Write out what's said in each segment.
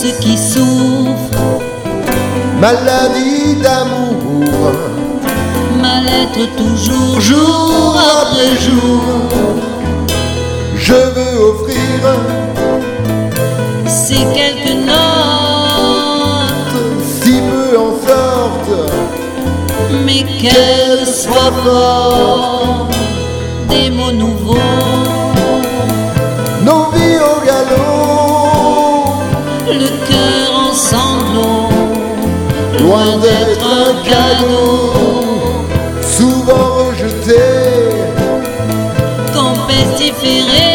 ceux qui souffrent, maladie d'amour, mal-être toujours, jour après jour, je veux offrir ces quelques notes, si peu en sorte. Mais qu'elles soient fortes, des mots nouveaux, loin d'être un cadeau, souvent rejeté, qu'on pestiféré,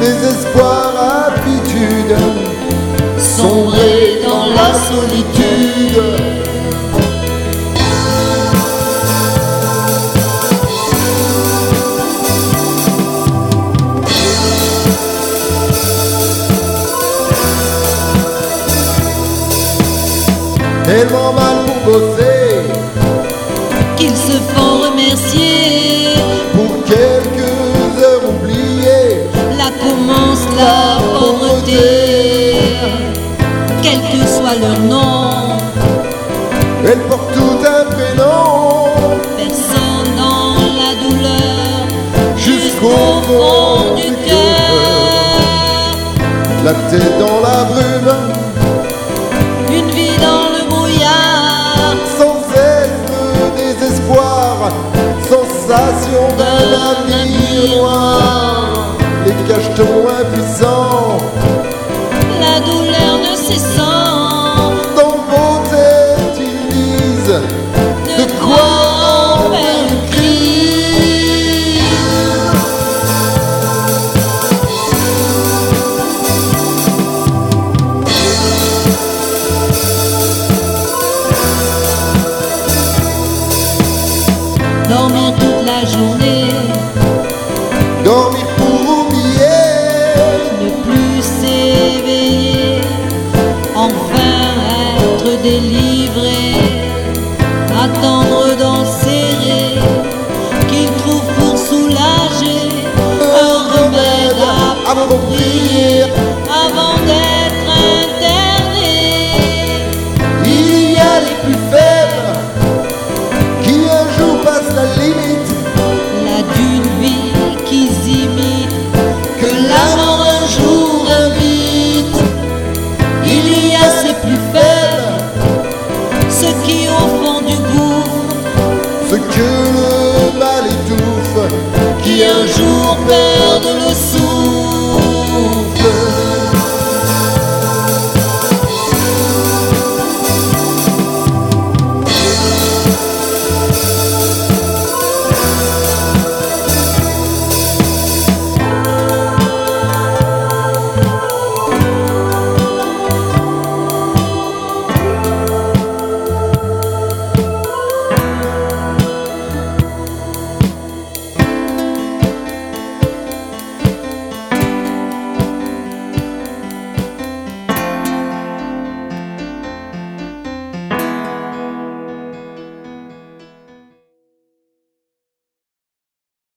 désespoir, habitude, sombrer dans la solitude. Tellement mal pour bosser, qu'ils se font remercier. pour quelques heures oubliées, Là commence la pauvreté, quel que soit leur nom, elle porte tout un prénom, personne dans la douleur, jusqu'au fond du cœur, la tête dans la brume, les cachetons impuissants, la douleur ne cessant, dans vos têtes ils disent de quoi en faire le cri. Dormir toute la journée, pour oublier, ne plus s'éveiller, enfin être délivré, attendre d'en serrer, qu'il trouve pour soulager un remède approprié avant d'être interné. Il y a les plus faibles perdent le sang.